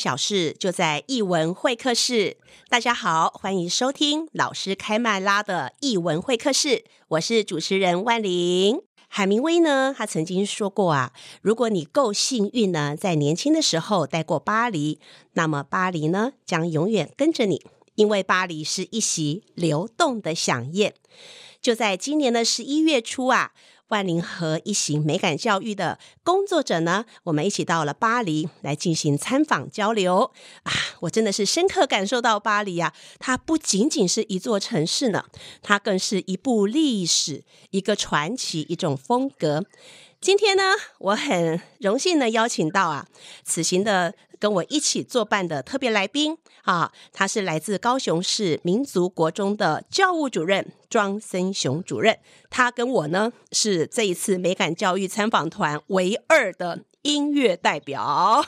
小事就在艺文会客室。大家好，欢迎收听老师开麦拉的艺文会客室。我是主持人万玲。海明威呢，他曾经说过啊，如果你够幸运呢，在年轻的时候待过巴黎，那么巴黎呢，将永远跟着你，因为巴黎是一席流动的饗宴。就在今年的十一月初啊。万玲和一行美感教育的工作者呢，我们一起到了巴黎来进行参访交流啊！我真的是深刻感受到巴黎啊，它不仅仅是一座城市呢，它更是一部历史、一个传奇、一种风格。今天呢，我很荣幸的邀请到啊，此行的。跟我一起作伴的特别来宾啊，他是来自高雄市民族国中的教务主任庄森雄主任。他跟我呢是这一次美感教育参访团唯二的音乐代表。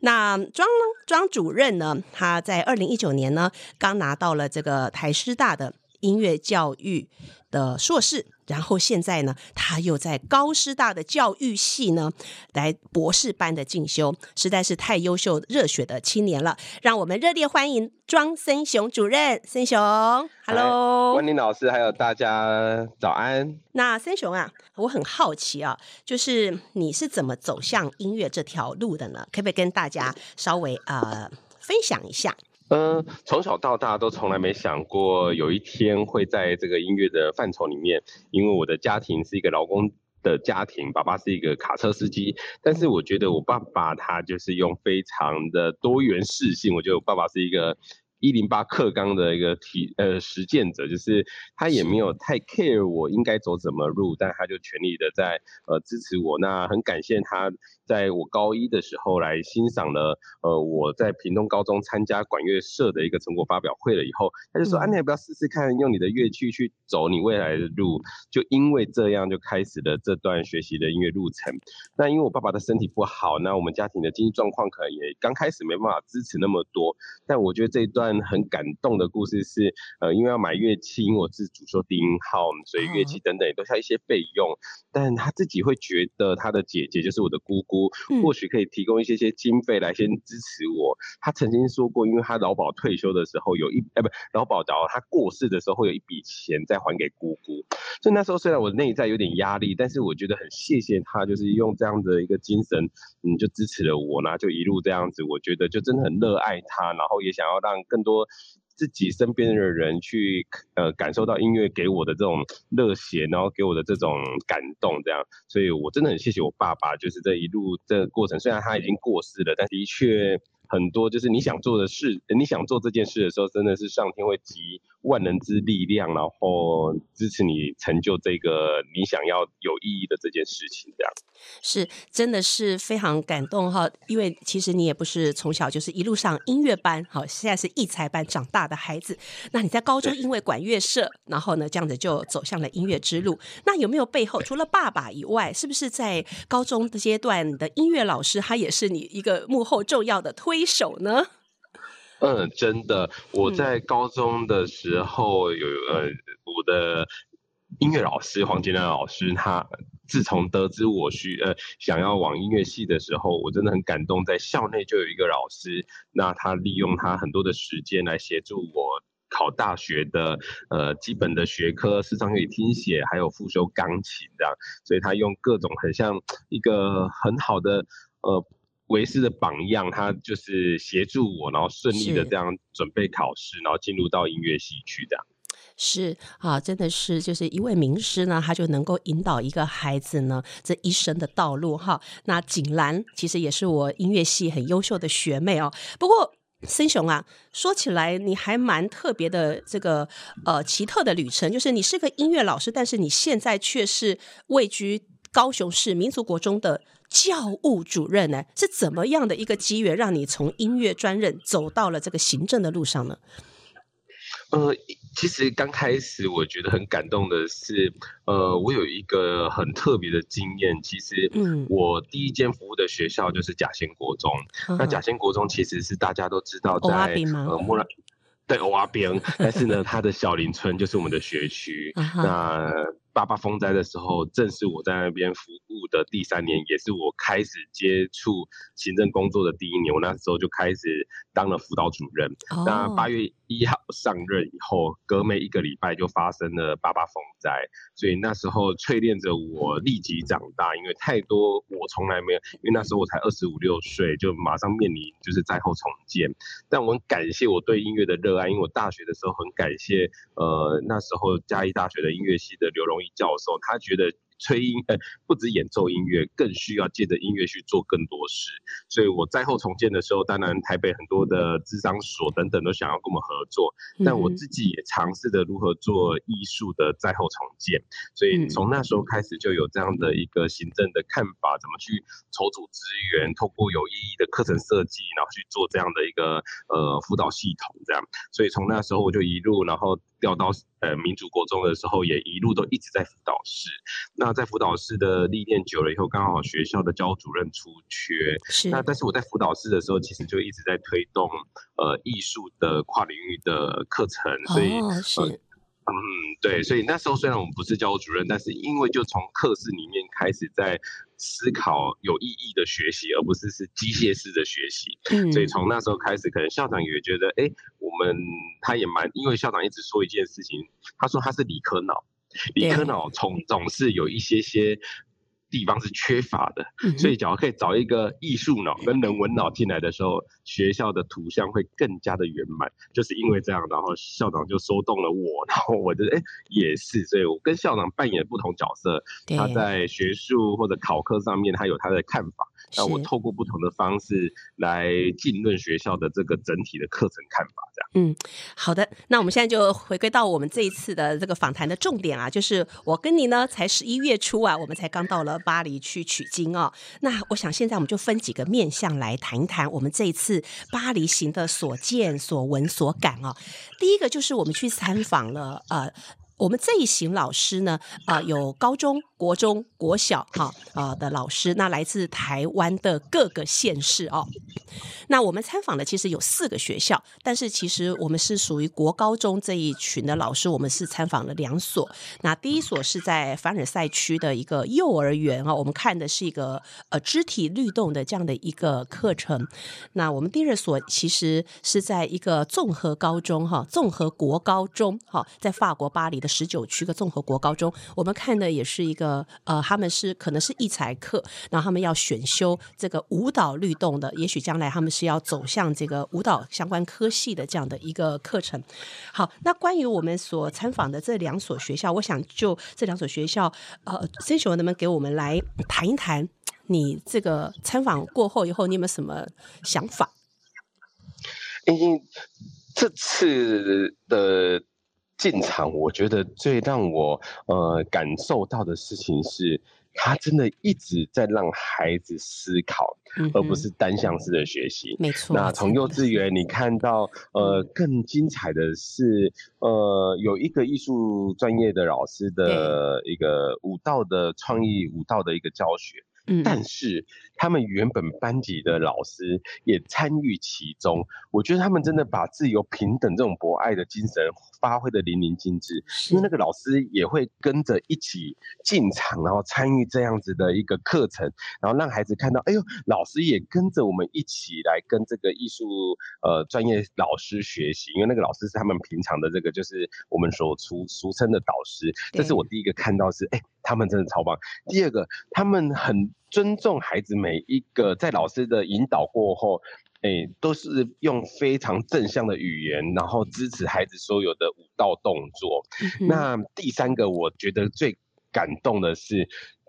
那庄庄主任呢，他在二零一九年呢刚拿到了这个台师大的音乐教育的硕士。然后现在呢，他又在高师大的教育系呢，来博士班的进修，实在是太优秀、热血的青年了。让我们热烈欢迎庄森雄主任，森雄，Hello，温宁老师，还有大家早安。那森雄啊，我很好奇啊，就是你是怎么走向音乐这条路的呢？可不可以跟大家稍微呃分享一下？嗯，从小到大都从来没想过有一天会在这个音乐的范畴里面，因为我的家庭是一个劳工的家庭，爸爸是一个卡车司机，但是我觉得我爸爸他就是用非常的多元适性，我觉得我爸爸是一个。一零八克刚的一个体呃实践者，就是他也没有太 care 我应该走什么路，但他就全力的在呃支持我。那很感谢他在我高一的时候来欣赏了呃我在屏东高中参加管乐社的一个成果发表会了以后，他就说啊，你要不要试试看用你的乐器去走你未来的路？就因为这样就开始了这段学习的音乐路程。那因为我爸爸的身体不好，那我们家庭的经济状况可能也刚开始没办法支持那么多，但我觉得这一段。很感动的故事是，呃，因为要买乐器，因为我是主修低音号，所以乐器等等也都需要一些费用。但他自己会觉得他的姐姐就是我的姑姑，或许可以提供一些些经费来先支持我。他曾经说过，因为他劳保退休的时候有一，哎，不，劳保到他过世的时候会有一笔钱再还给姑姑。所以那时候虽然我内在有点压力，但是我觉得很谢谢他，就是用这样的一个精神，嗯，就支持了我，然后就一路这样子。我觉得就真的很热爱他，然后也想要让更多自己身边的人去呃感受到音乐给我的这种热血，然后给我的这种感动，这样，所以我真的很谢谢我爸爸，就是这一路这个过程，虽然他已经过世了，但的确。很多就是你想做的事，你想做这件事的时候，真的是上天会集万人之力量，然后支持你成就这个你想要有意义的这件事情。这样是真的是非常感动哈，因为其实你也不是从小就是一路上音乐班，好，现在是艺才班长大的孩子。那你在高中因为管乐社，然后呢这样子就走向了音乐之路。那有没有背后除了爸爸以外，是不是在高中的阶段你的音乐老师，他也是你一个幕后重要的推？一首呢？嗯，真的，我在高中的时候有呃，我的音乐老师黄金亮老师，他自从得知我需呃想要往音乐系的时候，我真的很感动。在校内就有一个老师，那他利用他很多的时间来协助我考大学的呃基本的学科，视唱乐理听写，还有复修钢琴这样。所以他用各种很像一个很好的呃。为师的榜样，他就是协助我，然后顺利的这样准备考试，然后进入到音乐系去这样。是啊，真的是就是一位名师呢，他就能够引导一个孩子呢这一生的道路哈。那景兰其实也是我音乐系很优秀的学妹哦。不过森雄啊，说起来你还蛮特别的，这个呃奇特的旅程，就是你是个音乐老师，但是你现在却是位居。高雄市民族国中的教务主任呢？是怎么样的一个机缘，让你从音乐专任走到了这个行政的路上呢？呃，其实刚开始我觉得很感动的是，呃，我有一个很特别的经验。其实，嗯，我第一间服务的学校就是甲仙国中。嗯、那甲仙国中其实是大家都知道在呃莫兰对欧阿边，但是呢，它的小林村就是我们的学区。那八八风灾的时候，正是我在那边服务的第三年，也是我开始接触行政工作的第一年。我那时候就开始当了辅导主任。Oh. 那八月一号上任以后，隔没一个礼拜就发生了八八风灾，所以那时候淬炼着我立即长大，因为太多我从来没有，因为那时候我才二十五六岁，就马上面临就是灾后重建。但我很感谢我对音乐的热爱，因为我大学的时候很感谢呃那时候嘉义大学的音乐系的刘荣义教授，他觉得。吹音，呃，不止演奏音乐，更需要借着音乐去做更多事。所以我灾后重建的时候，当然台北很多的智商所等等都想要跟我们合作，但我自己也尝试着如何做艺术的灾后重建。所以从那时候开始就有这样的一个行政的看法，怎么去筹组资源，透过有意义的课程设计，然后去做这样的一个呃辅导系统，这样。所以从那时候我就一路，然后。调到呃民族国中的时候，也一路都一直在辅导室。那在辅导室的历练久了以后，刚好学校的教主任出缺，是。那但是我在辅导室的时候，其实就一直在推动呃艺术的跨领域的课程，所以、哦、是、呃。嗯，对。所以那时候虽然我们不是教主任，但是因为就从课室里面开始在。思考有意义的学习，而不是是机械式的学习。嗯，所以从那时候开始，可能校长也觉得，哎、欸，我们他也蛮，因为校长一直说一件事情，他说他是理科脑，理科脑总总是有一些些。地方是缺乏的，所以假如可以找一个艺术脑跟人文脑进来的时候，学校的图像会更加的圆满。就是因为这样，然后校长就说动了我，然后我觉得哎也是，所以我跟校长扮演不同角色。他在学术或者考科上面，他有他的看法。那我透过不同的方式来浸润学校的这个整体的课程看法，这样。嗯，好的。那我们现在就回归到我们这一次的这个访谈的重点啊，就是我跟你呢，才十一月初啊，我们才刚到了巴黎去取经哦。那我想现在我们就分几个面向来谈一谈我们这一次巴黎行的所见所闻所感哦。第一个就是我们去参访了呃。我们这一行老师呢，啊、有高中、国中、国小，哈，啊的老师，那来自台湾的各个县市哦。那我们参访的其实有四个学校，但是其实我们是属于国高中这一群的老师，我们是参访了两所。那第一所是在凡尔赛区的一个幼儿园啊，我们看的是一个呃肢体律动的这样的一个课程。那我们第二所其实是在一个综合高中哈，综合国高中哈，在法国巴黎的。十九区的综合国高中，我们看的也是一个呃，他们是可能是艺才课，然后他们要选修这个舞蹈律动的，也许将来他们是要走向这个舞蹈相关科系的这样的一个课程。好，那关于我们所参访的这两所学校，我想就这两所学校，呃，先生能不能给我们来谈一谈你这个参访过后以后，你有没有什么想法？因为这次的。进场，我觉得最让我呃感受到的事情是，他真的一直在让孩子思考，嗯、而不是单向式的学习。没错。那从幼稚园你看到呃更精彩的是，呃有一个艺术专业的老师的一个舞蹈的创意舞蹈的一个教学。但是他们原本班级的老师也参与其中，我觉得他们真的把自由平等这种博爱的精神发挥得淋漓尽致。因为那个老师也会跟着一起进场，然后参与这样子的一个课程，然后让孩子看到，哎呦，老师也跟着我们一起来跟这个艺术呃专业老师学习。因为那个老师是他们平常的这个就是我们所俗俗称的导师。这是我第一个看到是，哎，他们真的超棒。第二个，他们很。尊重孩子每一个，在老师的引导过后，哎、欸，都是用非常正向的语言，然后支持孩子所有的舞蹈动作。嗯、那第三个，我觉得最感动的是，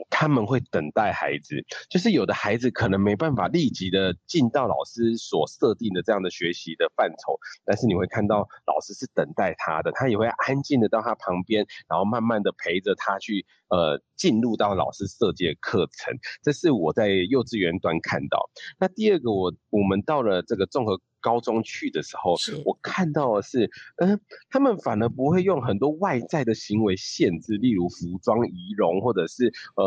他们会等待孩子，就是有的孩子可能没办法立即的进到老师所设定的这样的学习的范畴，但是你会看到老师是等待他的，他也会安静的到他旁边，然后慢慢的陪着他去呃进入到老师设计的课程。这是我在幼稚园端看到。那第二个我，我我们到了这个综合。高中去的时候，我看到的是，嗯、呃，他们反而不会用很多外在的行为限制，例如服装仪容，或者是呃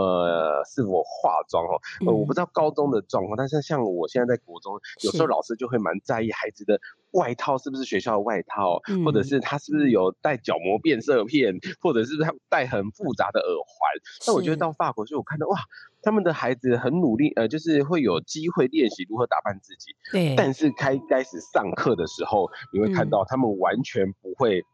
是否化妆哦。呃，我不知道高中的状况，但是像我现在在国中，有时候老师就会蛮在意孩子的外套是不是学校的外套，或者是他是不是有戴角膜变色片，或者是他戴很复杂的耳环。但我觉得到法国，去我看到哇。他们的孩子很努力，呃，就是会有机会练习如何打扮自己。对。但是开开始上课的时候，你会看到他们完全不会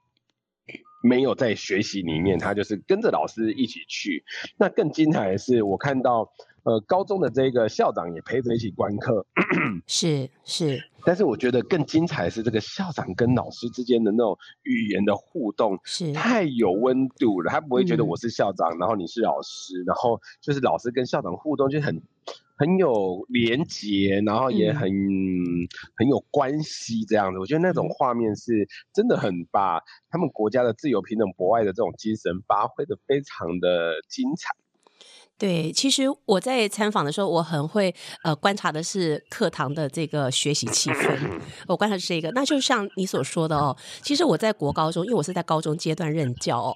没有在学习里面，他就是跟着老师一起去。那更精彩的是，我看到。呃，高中的这个校长也陪着一起观课，是是。但是我觉得更精彩的是这个校长跟老师之间的那种语言的互动，是太有温度了。他不会觉得我是校长，嗯、然后你是老师，然后就是老师跟校长互动就很很有连结，然后也很、嗯、很有关系这样子。我觉得那种画面是真的很把他们国家的自由、平等、博爱的这种精神发挥的非常的精彩。对，其实我在参访的时候，我很会呃观察的是课堂的这个学习气氛。我观察是这个，那就像你所说的哦，其实我在国高中，因为我是在高中阶段任教哦，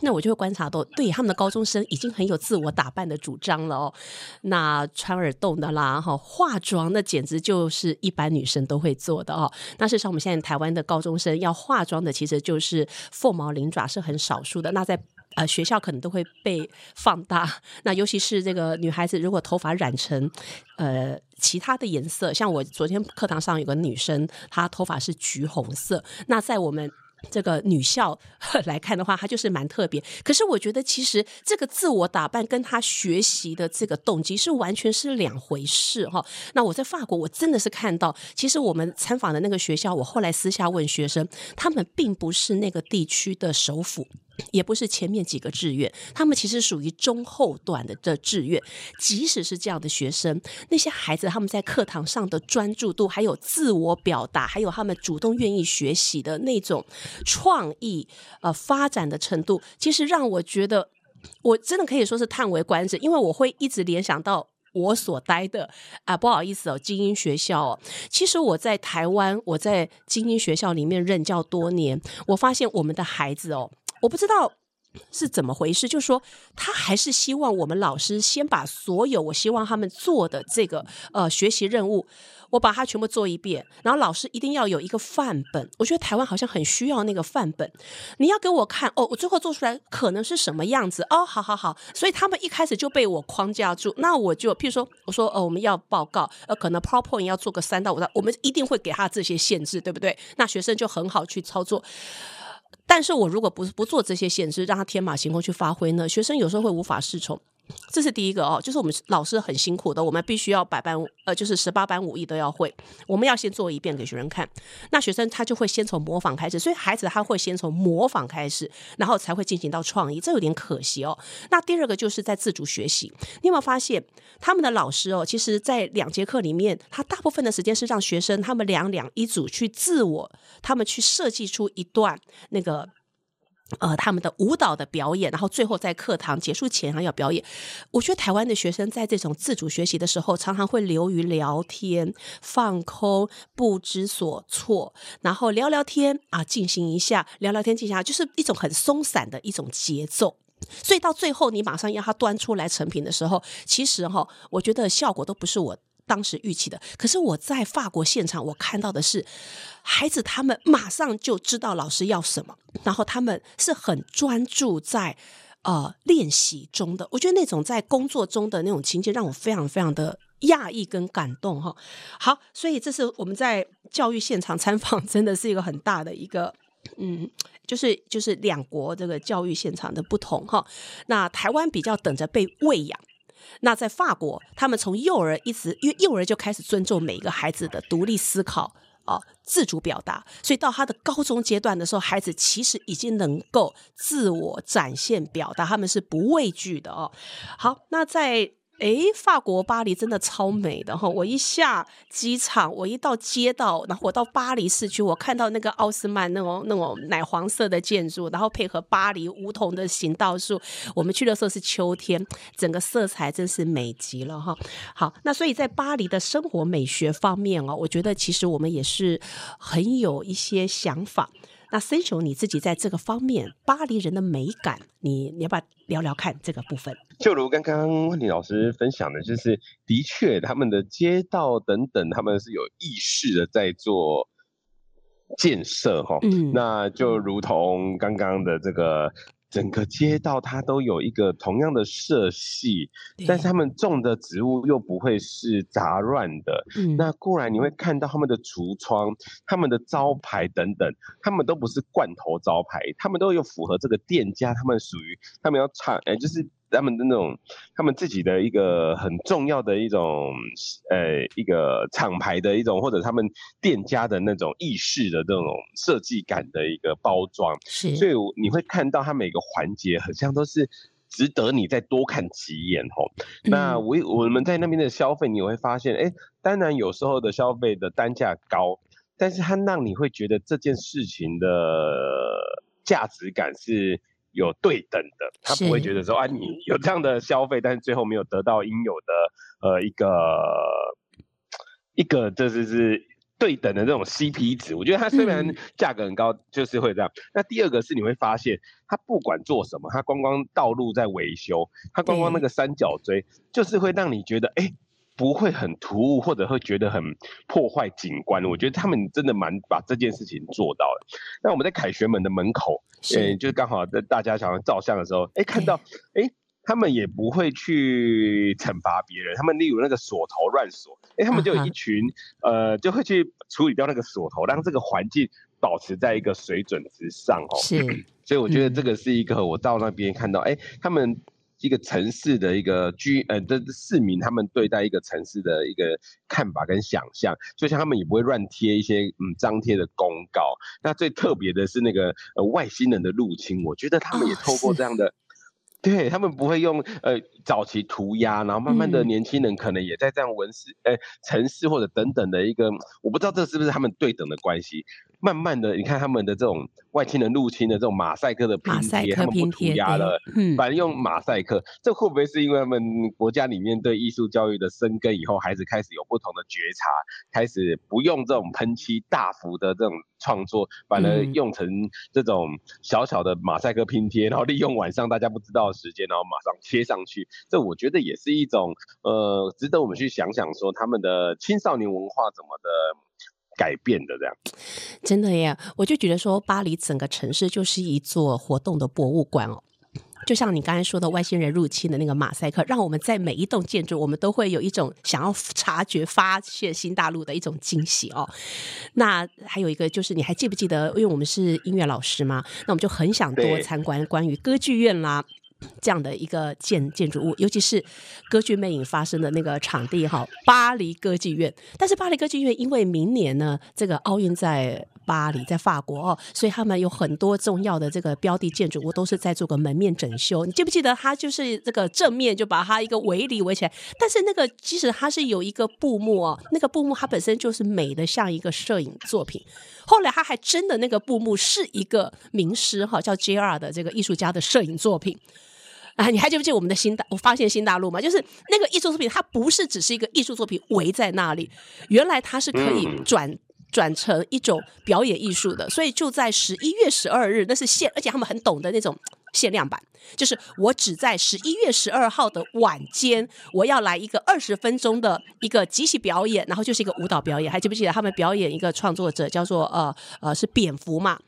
那我就会观察到，对他们的高中生已经很有自我打扮的主张了哦。那穿耳洞的啦，哈，化妆那简直就是一般女生都会做的哦。那事实上，我们现在台湾的高中生要化妆的，其实就是凤毛麟爪，是很少数的。那在呃，学校可能都会被放大。那尤其是这个女孩子，如果头发染成呃其他的颜色，像我昨天课堂上有个女生，她头发是橘红色。那在我们这个女校来看的话，她就是蛮特别。可是我觉得，其实这个自我打扮跟她学习的这个动机是完全是两回事哈。那我在法国，我真的是看到，其实我们参访的那个学校，我后来私下问学生，他们并不是那个地区的首府。也不是前面几个志愿，他们其实属于中后段的这志愿。即使是这样的学生，那些孩子他们在课堂上的专注度，还有自我表达，还有他们主动愿意学习的那种创意呃发展的程度，其实让我觉得我真的可以说是叹为观止，因为我会一直联想到我所待的啊、不好意思哦，精英学校哦。其实我在台湾，我在精英学校里面任教多年，我发现我们的孩子哦。我不知道是怎么回事，就是说他还是希望我们老师先把所有我希望他们做的这个呃学习任务，我把它全部做一遍，然后老师一定要有一个范本。我觉得台湾好像很需要那个范本，你要给我看哦，我最后做出来可能是什么样子哦，好好好，所以他们一开始就被我框架住，那我就譬如说我说呃我们要报告，呃可能 PowerPoint 要做个三到五道，我们一定会给他这些限制，对不对？那学生就很好去操作。但是我如果不不做这些限制，让他天马行空去发挥呢？学生有时候会无法适从。这是第一个哦，就是我们老师很辛苦的，我们必须要百般呃，就是十八般武艺都要会。我们要先做一遍给学生看，那学生他就会先从模仿开始，所以孩子他会先从模仿开始，然后才会进行到创意，这有点可惜哦。那第二个就是在自主学习，你有没有发现他们的老师哦，其实在两节课里面，他大部分的时间是让学生他们两两一组去自我，他们去设计出一段那个。呃，他们的舞蹈的表演，然后最后在课堂结束前还要表演。我觉得台湾的学生在这种自主学习的时候，常常会流于聊天、放空、不知所措，然后聊聊天啊，进行一下，聊聊天，进行一下，就是一种很松散的一种节奏。所以到最后，你马上要他端出来成品的时候，其实哈，我觉得效果都不是我。当时预期的，可是我在法国现场，我看到的是孩子他们马上就知道老师要什么，然后他们是很专注在呃练习中的。我觉得那种在工作中的那种情节，让我非常非常的讶异跟感动哈。好，所以这是我们在教育现场参访，真的是一个很大的一个嗯，就是就是两国这个教育现场的不同哈。那台湾比较等着被喂养。那在法国，他们从幼儿一直，因为幼儿就开始尊重每一个孩子的独立思考哦自主表达，所以到他的高中阶段的时候，孩子其实已经能够自我展现表达，他们是不畏惧的哦。好，那在。诶，法国巴黎真的超美的哈！我一下机场，我一到街道，然后我到巴黎市区，我看到那个奥斯曼那种那种奶黄色的建筑，然后配合巴黎梧桐的行道树。我们去的时候是秋天，整个色彩真是美极了哈！好，那所以在巴黎的生活美学方面哦，我觉得其实我们也是很有一些想法。那森雄你自己在这个方面，巴黎人的美感，你你要不要聊聊看这个部分？就如刚刚万里老师分享的，就是的确他们的街道等等，他们是有意识的在做建设哈。嗯，那就如同刚刚的这个。整个街道它都有一个同样的色系，但是他们种的植物又不会是杂乱的。嗯，那固然你会看到他们的橱窗、他们的招牌等等，他们都不是罐头招牌，他们都有符合这个店家，他们属于他们要产，哎，就是。他们的那种，他们自己的一个很重要的一种，呃，一个厂牌的一种，或者他们店家的那种意识的这种设计感的一个包装，是，所以你会看到它每个环节好像都是值得你再多看几眼吼。嗯、那我我们在那边的消费，你会发现，哎，当然有时候的消费的单价高，但是它让你会觉得这件事情的价值感是。有对等的，他不会觉得说啊，你有这样的消费，但是最后没有得到应有的呃一个一个这是是对等的这种 CP 值。我觉得它虽然价格很高，就是会这样。嗯、那第二个是你会发现，它不管做什么，它光光道路在维修，它光光那个三角锥，就是会让你觉得哎。欸不会很突兀，或者会觉得很破坏景观。我觉得他们真的蛮把这件事情做到了。那我们在凯旋门的门口，是欸、就是刚好在大家想要照相的时候，哎、欸，看到哎、欸，他们也不会去惩罚别人。他们例如那个锁头乱锁，哎、欸，他们就有一群、uh huh. 呃，就会去处理掉那个锁头，让这个环境保持在一个水准之上哦。是，所以我觉得这个是一个我到那边看到，哎、欸，他们。一个城市的一个居呃，这市民他们对待一个城市的一个看法跟想象，就像他们也不会乱贴一些嗯张贴的公告。那最特别的是那个呃外星人的入侵，我觉得他们也透过这样的。对，他们不会用呃早期涂鸦，然后慢慢的年轻人可能也在这样文史呃城市或者等等的一个，我不知道这是不是他们对等的关系。慢慢的，你看他们的这种外星人入侵的这种马赛克的拼贴，他们不涂鸦了，嗯，反正用马赛克，这会不会是因为他们国家里面对艺术教育的深耕以后，孩子开始有不同的觉察，开始不用这种喷漆大幅的这种创作，反而用成这种小小的马赛克拼贴，然后利用晚上大家不知道的时间，然后马上贴上去，这我觉得也是一种呃，值得我们去想想说他们的青少年文化怎么的。改变的这样，真的耶！我就觉得说，巴黎整个城市就是一座活动的博物馆哦。就像你刚才说的，外星人入侵的那个马赛克，让我们在每一栋建筑，我们都会有一种想要察觉、发现新大陆的一种惊喜哦。那还有一个就是，你还记不记得？因为我们是音乐老师嘛，那我们就很想多参观关于歌剧院啦。这样的一个建建筑物，尤其是歌剧魅影发生的那个场地哈，巴黎歌剧院。但是巴黎歌剧院因为明年呢，这个奥运在巴黎，在法国哦，所以他们有很多重要的这个标的建筑物都是在做个门面整修。你记不记得，它就是这个正面就把它一个围篱围起来，但是那个即使它是有一个布幕哦，那个布幕它本身就是美的像一个摄影作品。后来他还真的那个布幕是一个名师哈，叫 JR 的这个艺术家的摄影作品。啊，你还记不记得我们的新大？我发现新大陆嘛，就是那个艺术作品，它不是只是一个艺术作品围在那里，原来它是可以转转成一种表演艺术的。所以就在十一月十二日，那是限，而且他们很懂的那种限量版，就是我只在十一月十二号的晚间，我要来一个二十分钟的一个即兴表演，然后就是一个舞蹈表演。还记不记得他们表演一个创作者叫做呃呃是蝙蝠嘛？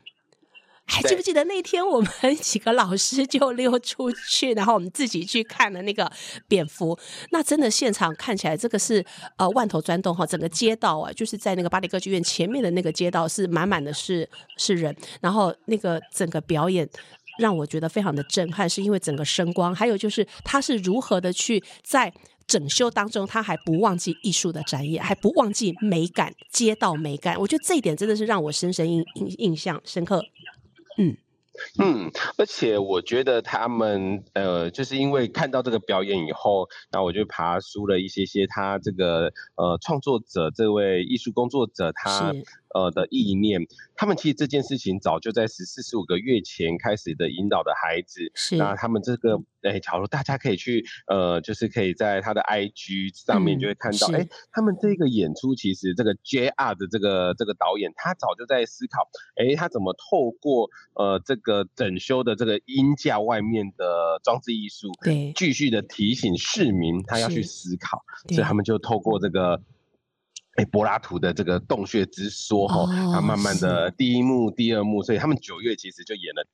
还记不记得那天我们 几个老师就溜出去，然后我们自己去看了那个蝙蝠。那真的现场看起来，这个是呃万头钻动哈，整个街道啊，就是在那个巴黎歌剧院前面的那个街道是满满的是是人。然后那个整个表演让我觉得非常的震撼，是因为整个声光，还有就是他是如何的去在整修当中，他还不忘记艺术的展演，还不忘记美感、街道美感。我觉得这一点真的是让我深深印印印象深刻。嗯。嗯，而且我觉得他们呃，就是因为看到这个表演以后，那我就爬书了一些些他这个呃创作者这位艺术工作者他。呃的意念，他们其实这件事情早就在十四十五个月前开始的引导的孩子，是。那他们这个哎，假如大家可以去呃，就是可以在他的 IG 上面就会看到，哎、嗯，他们这个演出其实这个 JR 的这个这个导演，他早就在思考，哎，他怎么透过呃这个整修的这个音架外面的装置艺术，对，继续的提醒市民他要去思考，所以他们就透过这个。哎，柏拉图的这个洞穴之说哈，他、哦、慢慢的第一幕、第二幕，所以他们九月其实就演了，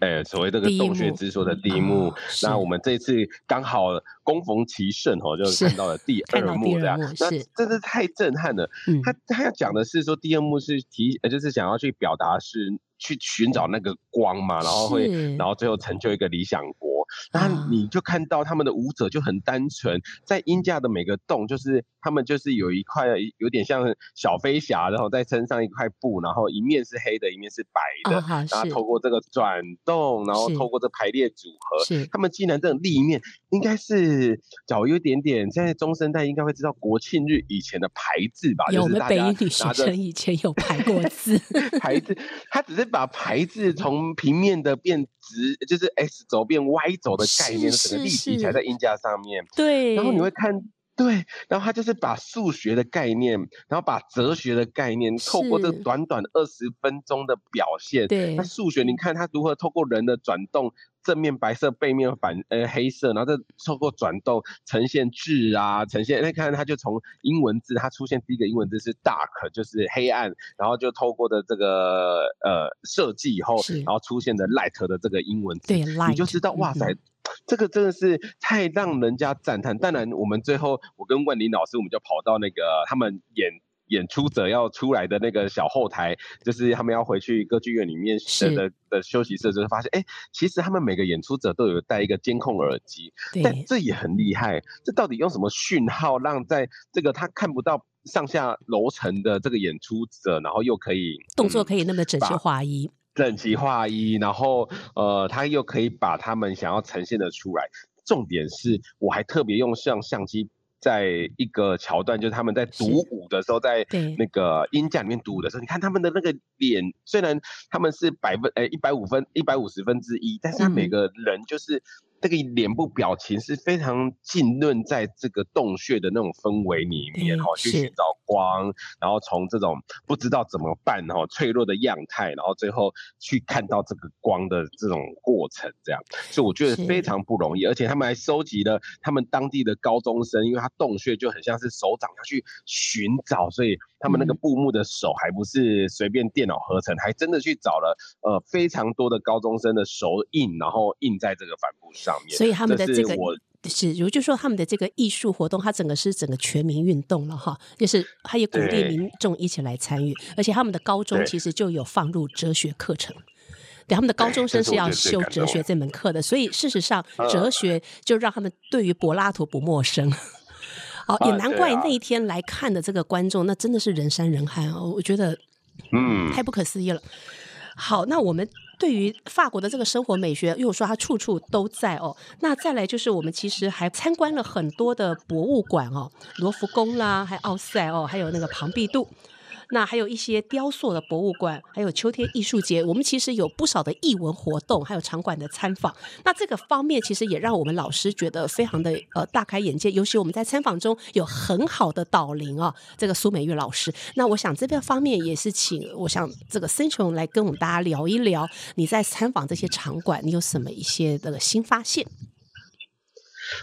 哎，所谓这个洞穴之说的第一幕。那我们这次刚好恭逢其盛哦，就看到了第 二幕这样，那真是太震撼了。嗯、他他要讲的是说，第二幕是提，就是想要去表达是去寻找那个光嘛，然后会，然后最后成就一个理想国。然后你就看到他们的舞者就很单纯，在音架的每个洞，就是他们就是有一块有点像小飞侠，然后在身上一块布，然后一面是黑的，一面是白的，哦、然后透过这个转动，然后透过这排列组合，是。他们竟然这种立面应该是早有一点点，现在中生代应该会知道国庆日以前的排字吧？有，就是、我们北一女学生以前有排过字，排字，他只是把牌子从平面的变直，就是 X 轴变 Y。轴的概念，整个立体起来在音架上面。对，然后你会看，对，然后他就是把数学的概念，然后把哲学的概念，透过这短短二十分钟的表现。对，那数学，你看他如何透过人的转动。正面白色，背面反呃黑色，然后再透过转动呈现字啊，呈现那看它就从英文字，它出现第一个英文字是 dark，就是黑暗，然后就透过的这个呃设计以后，然后出现的 light 的这个英文字，对，你就知道哇塞，这个真的是太让人家赞叹。当然，我们最后我跟万林老师，我们就跑到那个他们演。演出者要出来的那个小后台，就是他们要回去歌剧院里面的的的休息室，就会发现，哎、欸，其实他们每个演出者都有带一个监控耳机，但这也很厉害。这到底用什么讯号让在这个他看不到上下楼层的这个演出者，然后又可以动作可以那么整齐划一，整齐划一，然后呃，他又可以把他们想要呈现的出来。重点是，我还特别用像相机。在一个桥段，就是他们在独舞的时候，在那个音架里面独舞的时候，你看他们的那个脸，虽然他们是百分诶一百五分一百五十分之一，但是他每个人就是。这个脸部表情是非常浸润在这个洞穴的那种氛围里面，哈，去寻找光，然后从这种不知道怎么办，哈，脆弱的样态，然后最后去看到这个光的这种过程，这样，所以我觉得非常不容易，而且他们还收集了他们当地的高中生，因为他洞穴就很像是手掌要去寻找，所以他们那个布幕的手还不是随便电脑合成，还真的去找了呃非常多的高中生的手印，然后印在这个帆布上。所以他们的这个是，如就说他们的这个艺术活动，它整个是整个全民运动了哈，就是他也鼓励民众一起来参与，而且他们的高中其实就有放入哲学课程，对，他们的高中生是要修哲学这门课的，所以事实上哲学就让他们对于柏拉图不陌生。好，也难怪那一天来看的这个观众，那真的是人山人海哦，我觉得嗯，太不可思议了。好，那我们。对于法国的这个生活美学，又说它处处都在哦。那再来就是我们其实还参观了很多的博物馆哦，罗浮宫啦，还有奥赛哦，还有那个庞毕度。那还有一些雕塑的博物馆，还有秋天艺术节，我们其实有不少的艺文活动，还有场馆的参访。那这个方面其实也让我们老师觉得非常的呃大开眼界，尤其我们在参访中有很好的导聆啊，这个苏美玉老师。那我想这个方面也是请，我想这个森琼来跟我们大家聊一聊，你在参访这些场馆，你有什么一些的新发现？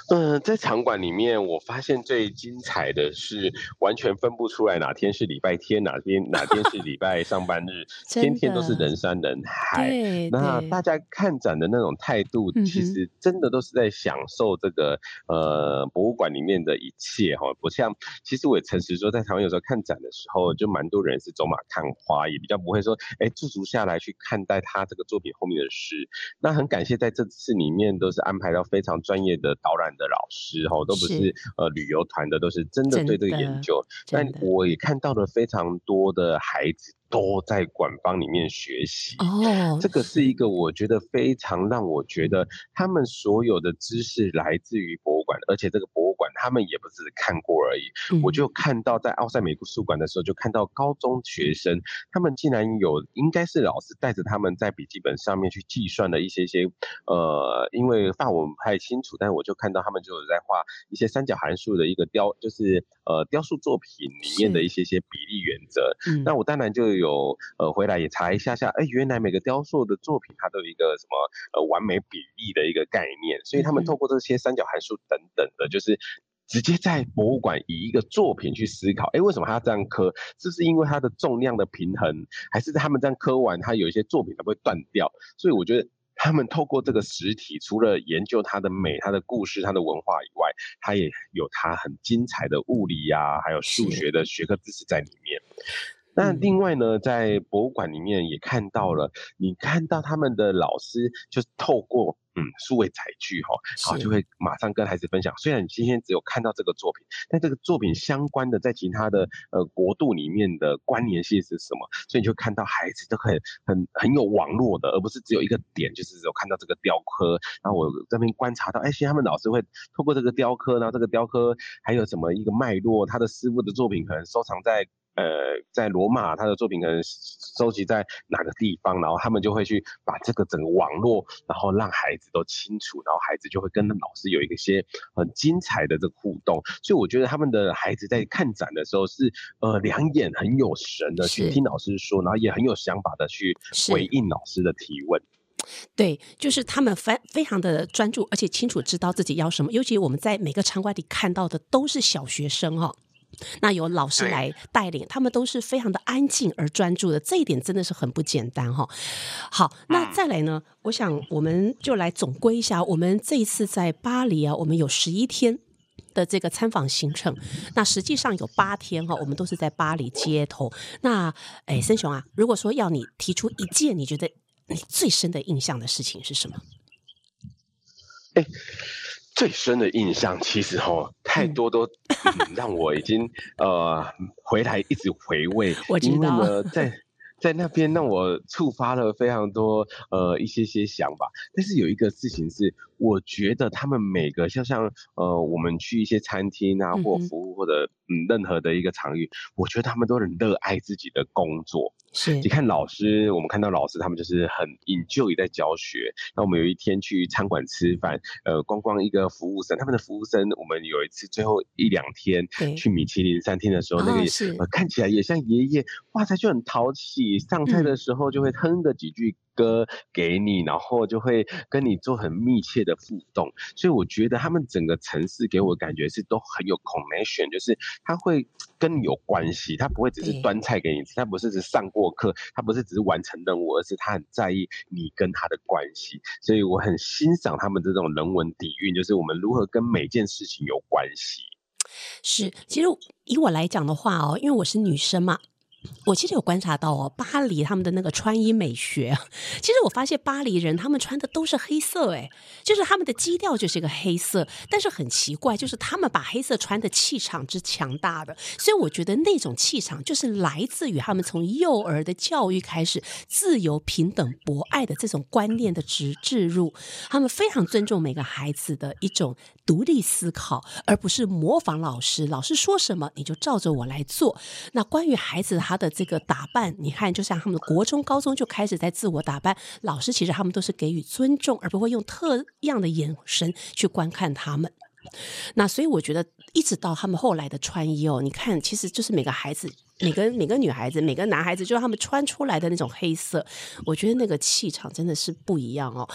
嗯、呃，在场馆里面，我发现最精彩的是完全分不出来哪天是礼拜天，哪天哪天是礼拜上班日，天天都是人山人海。那大家看展的那种态度，其实真的都是在享受这个呃博物馆里面的一切哈，不像其实我也诚实说，在台湾有时候看展的时候，就蛮多人是走马看花，也比较不会说哎驻足下来去看待他这个作品后面的诗。那很感谢在这次里面都是安排到非常专业的导。览的老师哈，都不是呃旅游团的，都是真的对这个研究。但我也看到了非常多的孩子。都在馆方里面学习哦，oh. 这个是一个我觉得非常让我觉得他们所有的知识来自于博物馆，而且这个博物馆他们也不只是看过而已。嗯、我就看到在奥赛美术馆的时候，就看到高中学生，他们竟然有应该是老师带着他们在笔记本上面去计算的一些些呃，因为法文不太清楚，但是我就看到他们就有在画一些三角函数的一个雕，就是呃雕塑作品里面的一些些比例原则。嗯、那我当然就。有呃回来也查一下下，哎，原来每个雕塑的作品它都有一个什么呃完美比例的一个概念，所以他们透过这些三角函数等等的，就是直接在博物馆以一个作品去思考，哎，为什么他要这样刻？这是因为它的重量的平衡，还是他们这样刻完，它有一些作品它会断掉？所以我觉得他们透过这个实体，除了研究它的美、它的故事、它的文化以外，它也有它很精彩的物理呀、啊，还有数学的学科知识在里面。那另外呢，在博物馆里面也看到了，你看到他们的老师就是透过嗯数位载具哈，好就会马上跟孩子分享。虽然你今天只有看到这个作品，但这个作品相关的在其他的呃国度里面的关联性是什么？所以你就看到孩子都很很很有网络的，而不是只有一个点，就是只有看到这个雕刻。然后我这边观察到，哎，其实他们老师会透过这个雕刻，然后这个雕刻还有什么一个脉络，他的师傅的作品可能收藏在。呃，在罗马，他的作品可能收集在哪个地方，然后他们就会去把这个整个网络，然后让孩子都清楚，然后孩子就会跟老师有一些很精彩的这个互动。所以我觉得他们的孩子在看展的时候是呃两眼很有神的去听老师说，然后也很有想法的去回应老师的提问。对，就是他们非非常的专注，而且清楚知道自己要什么。尤其我们在每个场馆里看到的都是小学生哈、哦。那由老师来带领，他们都是非常的安静而专注的，这一点真的是很不简单哈。好，那再来呢？我想我们就来总归一下，我们这一次在巴黎啊，我们有十一天的这个参访行程，那实际上有八天哈，我们都是在巴黎街头。那哎，森雄啊，如果说要你提出一件你觉得你最深的印象的事情是什么？哎。最深的印象，其实哦太多都、嗯、让我已经呃回来一直回味。我知道，因为呢，在在那边让我触发了非常多呃一些些想法。但是有一个事情是，我觉得他们每个像像呃我们去一些餐厅啊，或服务或者嗯任何的一个场域，我觉得他们都很热爱自己的工作。是，你看老师，我们看到老师他们就是很 enjoy 在教学。那我们有一天去餐馆吃饭，呃，光光一个服务生，他们的服务生，我们有一次最后一两天去米其林餐厅的时候，那个也、哦、呃看起来也像爷爷，哇塞，就很淘气，上菜的时候就会哼个几句。嗯歌给你，然后就会跟你做很密切的互动，所以我觉得他们整个城市给我感觉是都很有 connection，就是他会跟你有关系，他不会只是端菜给你吃，他不是只是上过课，他不是只是完成任务，而是他很在意你跟他的关系，所以我很欣赏他们这种人文底蕴，就是我们如何跟每件事情有关系。是，其实以我来讲的话哦，因为我是女生嘛。我其实有观察到哦，巴黎他们的那个穿衣美学，其实我发现巴黎人他们穿的都是黑色，哎，就是他们的基调就是一个黑色，但是很奇怪，就是他们把黑色穿的气场之强大的，所以我觉得那种气场就是来自于他们从幼儿的教育开始，自由、平等、博爱的这种观念的植置入，他们非常尊重每个孩子的一种独立思考，而不是模仿老师，老师说什么你就照着我来做。那关于孩子的他的这个打扮，你看，就像他们国中、高中就开始在自我打扮，老师其实他们都是给予尊重，而不会用特样的眼神去观看他们。那所以我觉得，一直到他们后来的穿衣哦，你看，其实就是每个孩子、每个每个女孩子、每个男孩子，就是他们穿出来的那种黑色，我觉得那个气场真的是不一样哦。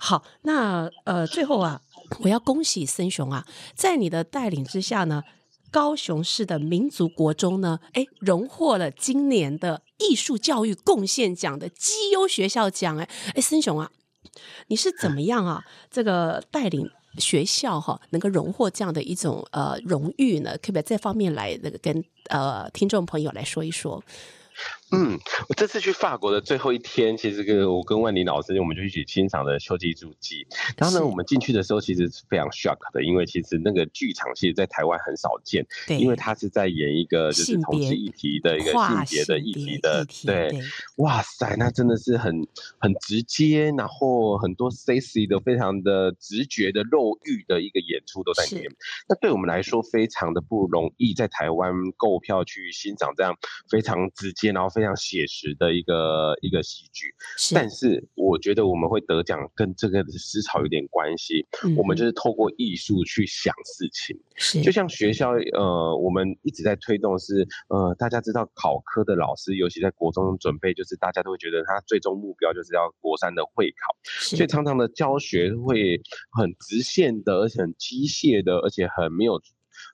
好，那呃，最后啊，我要恭喜森雄啊，在你的带领之下呢。高雄市的民族国中呢，哎，荣获了今年的艺术教育贡献奖的绩优学校奖，哎，哎，森雄啊，你是怎么样啊？这个带领学校哈，能够荣获这样的一种呃荣誉呢？可不可以这方面来那个跟呃听众朋友来说一说？嗯，我这次去法国的最后一天，其实跟我跟万里老师，我们就一起欣赏了《秋季足迹》。然后呢，我们进去的时候其实是非常 shock 的，因为其实那个剧场其实在台湾很少见，对，因为他是在演一个就是同志议题的一个性别的议题的，对，对，哇塞，那真的是很很直接，然后很多 sexy 的、非常的直觉的肉欲的一个演出都在里面。那对我们来说非常的不容易，在台湾购票去欣赏这样非常直接，然后。非常写实的一个一个戏剧，但是我觉得我们会得奖跟这个思潮有点关系。嗯、我们就是透过艺术去想事情，是就像学校呃，我们一直在推动是呃，大家知道考科的老师，尤其在国中准备，就是大家都会觉得他最终目标就是要国三的会考，所以常常的教学会很直线的，而且很机械的，而且很没有。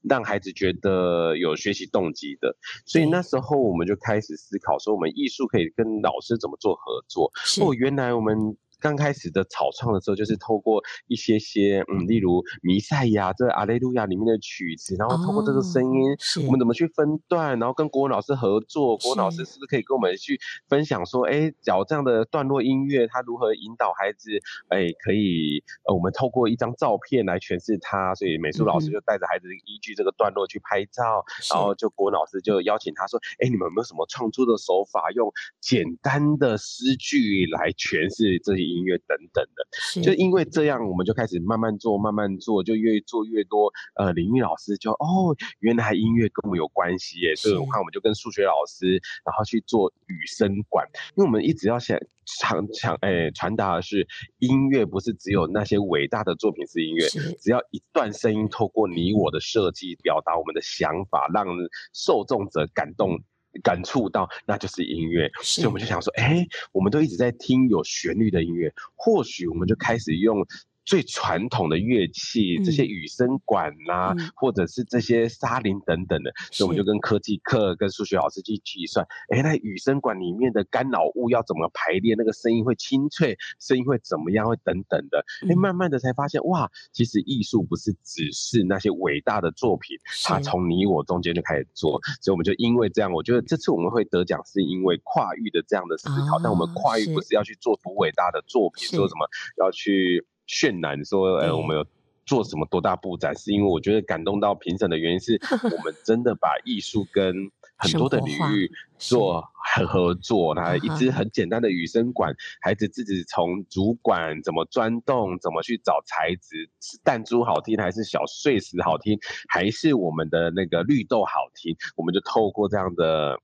让孩子觉得有学习动机的，所以那时候我们就开始思考说，我们艺术可以跟老师怎么做合作。哦，原来我们。刚开始的草创的时候，就是透过一些些，嗯，例如弥赛亚这阿雷路亚里面的曲子，然后透过这个声音，哦，我们怎么去分段，然后跟国文老师合作，国文老师是。不是可以跟我们去分享说，哎，找这样的段落音乐，他如何引导孩子，哎，可以，呃，我们透过一张照片来诠释它，所以美术老师就带着孩子依据这个段落去拍照，嗯，然后就国文老师就邀请他说，哎，你们有没有什么创作的手法，用简单的诗句来诠释这些。音乐等等的，就因为这样，我们就开始慢慢做，慢慢做，就越做越多。呃，林玉老师就哦，原来音乐跟我们有关系耶，所以我看我们就跟数学老师，然后去做语声馆，因为我们一直要想强强诶传达的是音乐不是只有那些伟大的作品是音乐，只要一段声音透过你我的设计表达我们的想法，让受众者感动。感触到，那就是音乐，所以我们就想说，哎、欸，我们都一直在听有旋律的音乐，或许我们就开始用。最传统的乐器，这些雨声管呐、啊嗯，或者是这些沙铃等等的，所以我们就跟科技课、跟数学老师去计算，哎，那雨声管里面的干扰物要怎么排列，那个声音会清脆，声音会怎么样，会等等的。哎，慢慢的才发现，哇，其实艺术不是只是那些伟大的作品，它从你我中间就开始做。所以我们就因为这样，我觉得这次我们会得奖，是因为跨域的这样的思考。但我们跨域不是要去做多伟大的作品，说什么要去。渲染说，哎、欸，我们有做什么多大布展？是因为我觉得感动到评审的原因是，我们真的把艺术跟很多的领域做很合作。那一支很简单的羽声管，孩子自己从主管怎么钻洞，怎么去找材质，是弹珠好听还是小碎石好听，还是我们的那个绿豆好听？我们就透过这样的。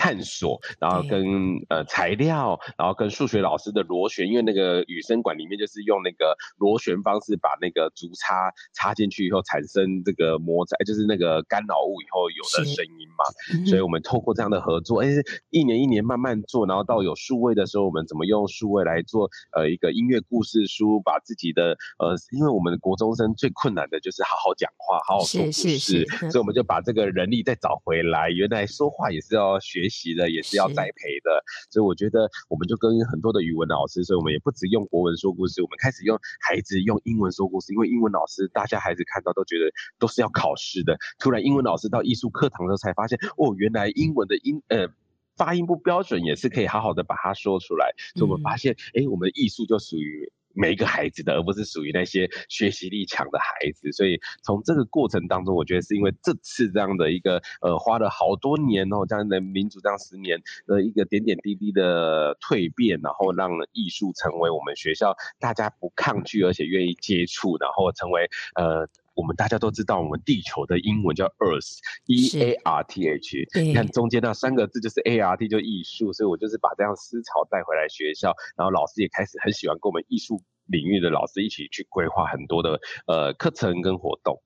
探索，然后跟呃材料，然后跟数学老师的螺旋，因为那个雨声管里面就是用那个螺旋方式把那个竹插插进去以后产生这个摩擦，就是那个干扰物以后有的声音嘛。所以我们透过这样的合作，哎，一年一年慢慢做，然后到有数位的时候，我们怎么用数位来做呃一个音乐故事书，把自己的呃，因为我们的国中生最困难的就是好好讲话，好好说故事，是是是，所以我们就把这个人力再找回来。原来说话也是要学。习的也是要栽培的，所以我觉得我们就跟很多的语文老师，所以我们也不只用国文说故事，我们开始用孩子用英文说故事，因为英文老师大家孩子看到都觉得都是要考试的，突然英文老师到艺术课堂的时候才发现，哦，原来英文的音呃发音不标准也是可以好好的把它说出来，所以我们发现，哎、嗯，我们的艺术就属于。每一个孩子的，而不是属于那些学习力强的孩子。所以从这个过程当中，我觉得是因为这次这样的一个呃，花了好多年哦，这样的民主这样十年的一个点点滴滴的蜕变，然后让艺术成为我们学校大家不抗拒而且愿意接触，然后成为呃。我们大家都知道，我们地球的英文叫 Earth，E A R T H。你看中间那三个字就是 A R T，就艺术。所以我就是把这样思潮带回来学校，然后老师也开始很喜欢跟我们艺术领域的老师一起去规划很多的呃课程跟活动。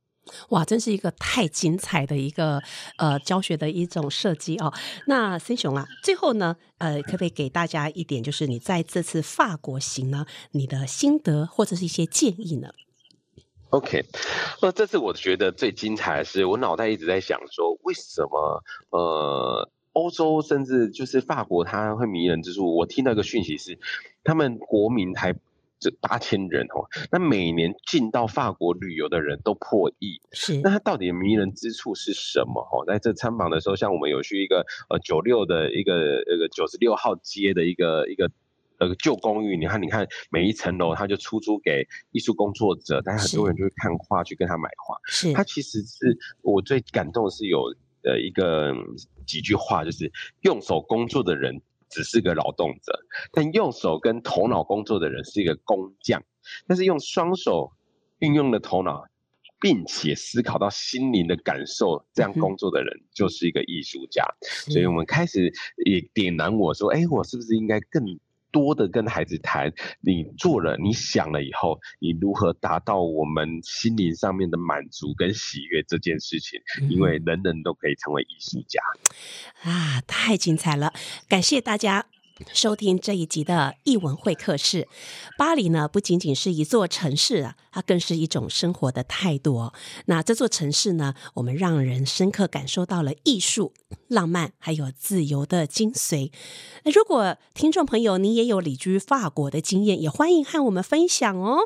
哇，真是一个太精彩的一个呃教学的一种设计哦。那森雄啊，最后呢，呃，可不可以给大家一点，就是你在这次法国行呢，你的心得或者是一些建议呢？OK，那这次我觉得最精彩的是，我脑袋一直在想说，为什么呃，欧洲甚至就是法国，它会迷人之处。我听到一个讯息是，他们国民才这八千人哦，那每年进到法国旅游的人都破亿，是。那它到底迷人之处是什么？哦，在这参访的时候，像我们有去一个呃九六的一个那个九十六号街的一个一个呃旧公寓，你看，你看每一层楼，他就出租给艺术工作者，但是很多人就会看画，去跟他买画。是。他其实是我最感动的是有呃一个几句话，就是用手工作的人。只是个劳动者，但用手跟头脑工作的人是一个工匠。但是用双手运用了头脑，并且思考到心灵的感受，这样工作的人就是一个艺术家。所以我们开始也点燃我说：“哎，我是不是应该更？”多的跟孩子谈，你做了，你想了以后，你如何达到我们心灵上面的满足跟喜悦这件事情？因为人人都可以成为艺术家。啊，太精彩了！感谢大家。收听这一集的译文会客室。巴黎呢，不仅仅是一座城市啊，它更是一种生活的态度哦。那这座城市呢，我们让人深刻感受到了艺术、浪漫，还有自由的精髓。那如果听众朋友你也有旅居法国的经验，也欢迎和我们分享哦。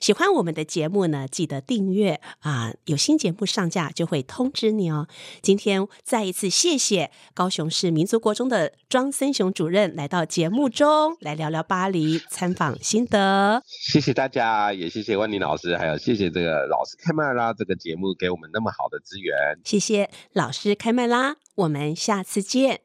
喜欢我们的节目呢，记得订阅啊！有新节目上架就会通知你哦。今天再一次谢谢高雄市民族国中的庄森雄主任来到节目中来聊聊巴黎参访心得。谢谢大家，也谢谢万宁老师，还有谢谢这个老师开麦啦这个节目给我们那么好的资源。谢谢老师开麦啦，我们下次见。